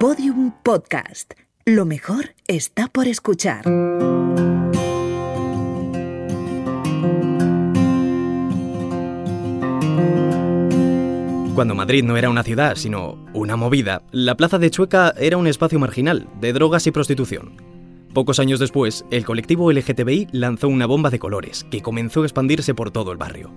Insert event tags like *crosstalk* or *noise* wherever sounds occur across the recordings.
Podium Podcast. Lo mejor está por escuchar. Cuando Madrid no era una ciudad, sino una movida, la plaza de Chueca era un espacio marginal de drogas y prostitución. Pocos años después, el colectivo LGTBI lanzó una bomba de colores que comenzó a expandirse por todo el barrio.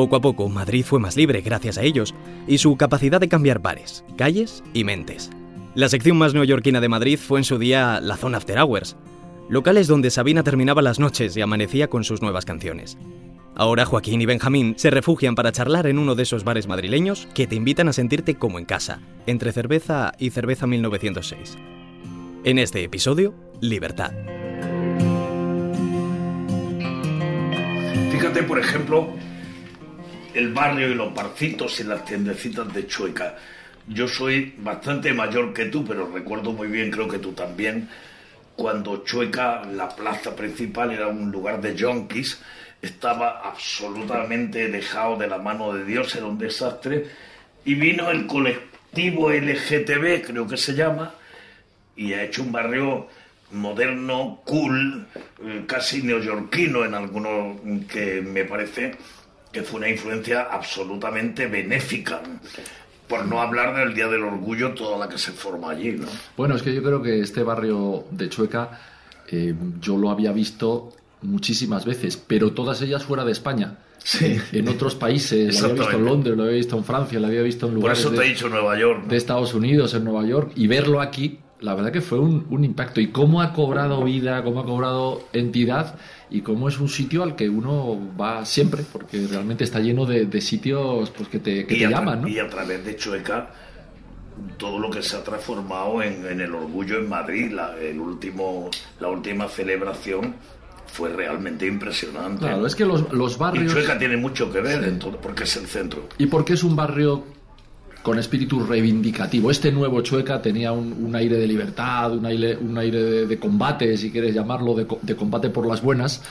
Poco a poco, Madrid fue más libre gracias a ellos y su capacidad de cambiar bares, calles y mentes. La sección más neoyorquina de Madrid fue en su día la zona After Hours, locales donde Sabina terminaba las noches y amanecía con sus nuevas canciones. Ahora Joaquín y Benjamín se refugian para charlar en uno de esos bares madrileños que te invitan a sentirte como en casa, entre cerveza y cerveza 1906. En este episodio, Libertad. Fíjate, por ejemplo, el barrio y los barcitos y las tiendecitas de Chueca. Yo soy bastante mayor que tú, pero recuerdo muy bien, creo que tú también, cuando Chueca, la plaza principal, era un lugar de yonkis, estaba absolutamente dejado de la mano de Dios, era un desastre, y vino el colectivo LGTB, creo que se llama, y ha hecho un barrio moderno, cool, eh, casi neoyorquino en algunos que me parece que fue una influencia absolutamente benéfica. Por no hablar del Día del Orgullo, toda la que se forma allí, ¿no? Bueno, es que yo creo que este barrio de Chueca eh, yo lo había visto muchísimas veces, pero todas ellas fuera de España. Sí. En otros países, lo había visto en Londres, lo había visto en Francia, lo había visto en lugares Por eso te de, he dicho Nueva York. ¿no? de Estados Unidos, en Nueva York, y verlo aquí, la verdad que fue un, un impacto. Y cómo ha cobrado vida, cómo ha cobrado entidad, y cómo es un sitio al que uno va siempre, porque realmente está lleno de, de sitios pues, que te, que llaman, ¿no? y a través de Chueca, todo lo que se ha transformado en, en el orgullo en Madrid, la, el último, la última celebración fue realmente impresionante. Claro, es que los, los y barrios... Chueca tiene mucho que ver Sí. en todo, porque es el centro. ¿Y por qué es un barrio con espíritu reivindicativo? Este nuevo Chueca tenía un, un aire de libertad, un aire, un aire de, de combate, si quieres llamarlo, de, de combate por las buenas,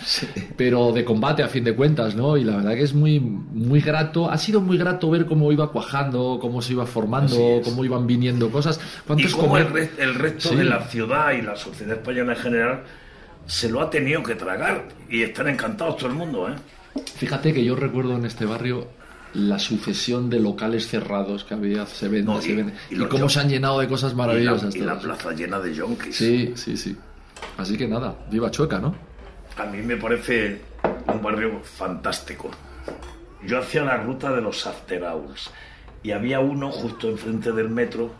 pero de combate a fin de cuentas, ¿no? Y la verdad que es muy, muy grato, ha sido muy grato ver cómo iba cuajando, cómo se iba formando, cómo iban viniendo cosas. Y ¿Cuántos como comer- el, re- el resto Sí. de la ciudad y la sociedad española en general se lo ha tenido que tragar y están encantados todo el mundo, ¿eh? Fíjate que yo recuerdo en este barrio la sucesión de locales cerrados que había, se vende, No, se y- vende. y cómo se han llenado de cosas maravillosas. y la plaza llena de yonkis. Sí, sí, sí. Así que nada, viva Chueca, ¿no? A mí me parece un barrio fantástico. Yo hacía la ruta de los after hours y había uno justo enfrente del metro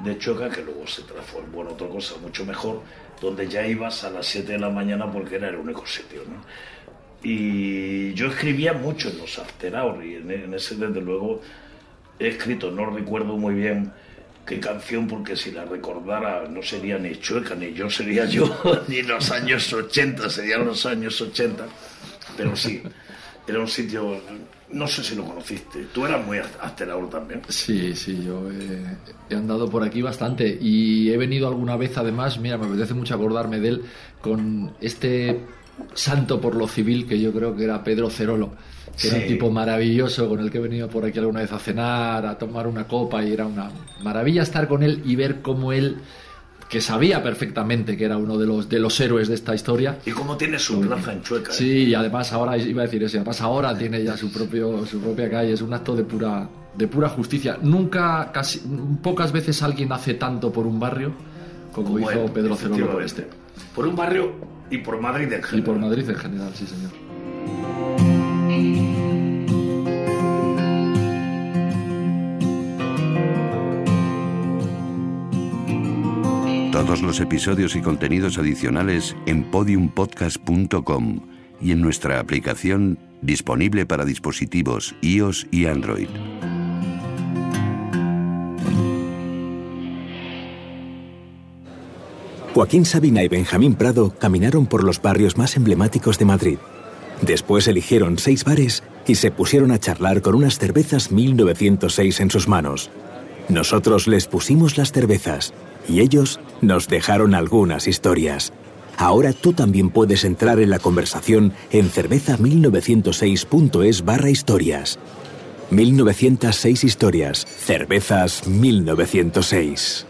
de Choca que luego se transformó en otra cosa mucho mejor, donde ya ibas a las 7 de la mañana porque era el único sitio. ¿no? Y yo escribía mucho en los after hours y en, en ese desde luego he escrito, no recuerdo muy bien qué canción, porque si la recordara no sería ni Chueca, ni yo sería yo, *laughs* ni los años 80, serían los años 80, pero sí, era un sitio, no sé si lo conociste, tú eras muy after hour también. Sí, sí, yo he andado por aquí bastante y he venido alguna vez además, mira, me apetece mucho acordarme de él, con este santo por lo civil que yo creo que era Pedro Cerolo, que era un tipo maravilloso con el que he venido por aquí alguna vez a cenar, a tomar una copa y era una maravilla estar con él y ver cómo él, que sabía perfectamente que era uno de los, de los héroes de esta historia, Y cómo tiene su plaza en Chueca. ¿eh? Sí, y además ahora iba a decir eso, y además ahora tiene ya su propio su propia calle, es un acto de pura de pura justicia. Nunca casi pocas veces alguien hace tanto por un barrio como, Como hizo él, Pedro Cerolo por este. Por un barrio y por Madrid en Y general. por Madrid en general, sí, señor. Todos los episodios y contenidos adicionales en podiumpodcast.com y en nuestra aplicación disponible para dispositivos iOS y Android. Joaquín Sabina y Benjamín Prado caminaron por los barrios más emblemáticos de Madrid. Después eligieron seis bares y se pusieron a charlar con unas cervezas 1906 en sus manos. Nosotros les pusimos las cervezas y ellos nos dejaron algunas historias. Ahora tú también puedes entrar en la conversación en cerveza1906.es barra historias. 1906 historias. Cervezas 1906.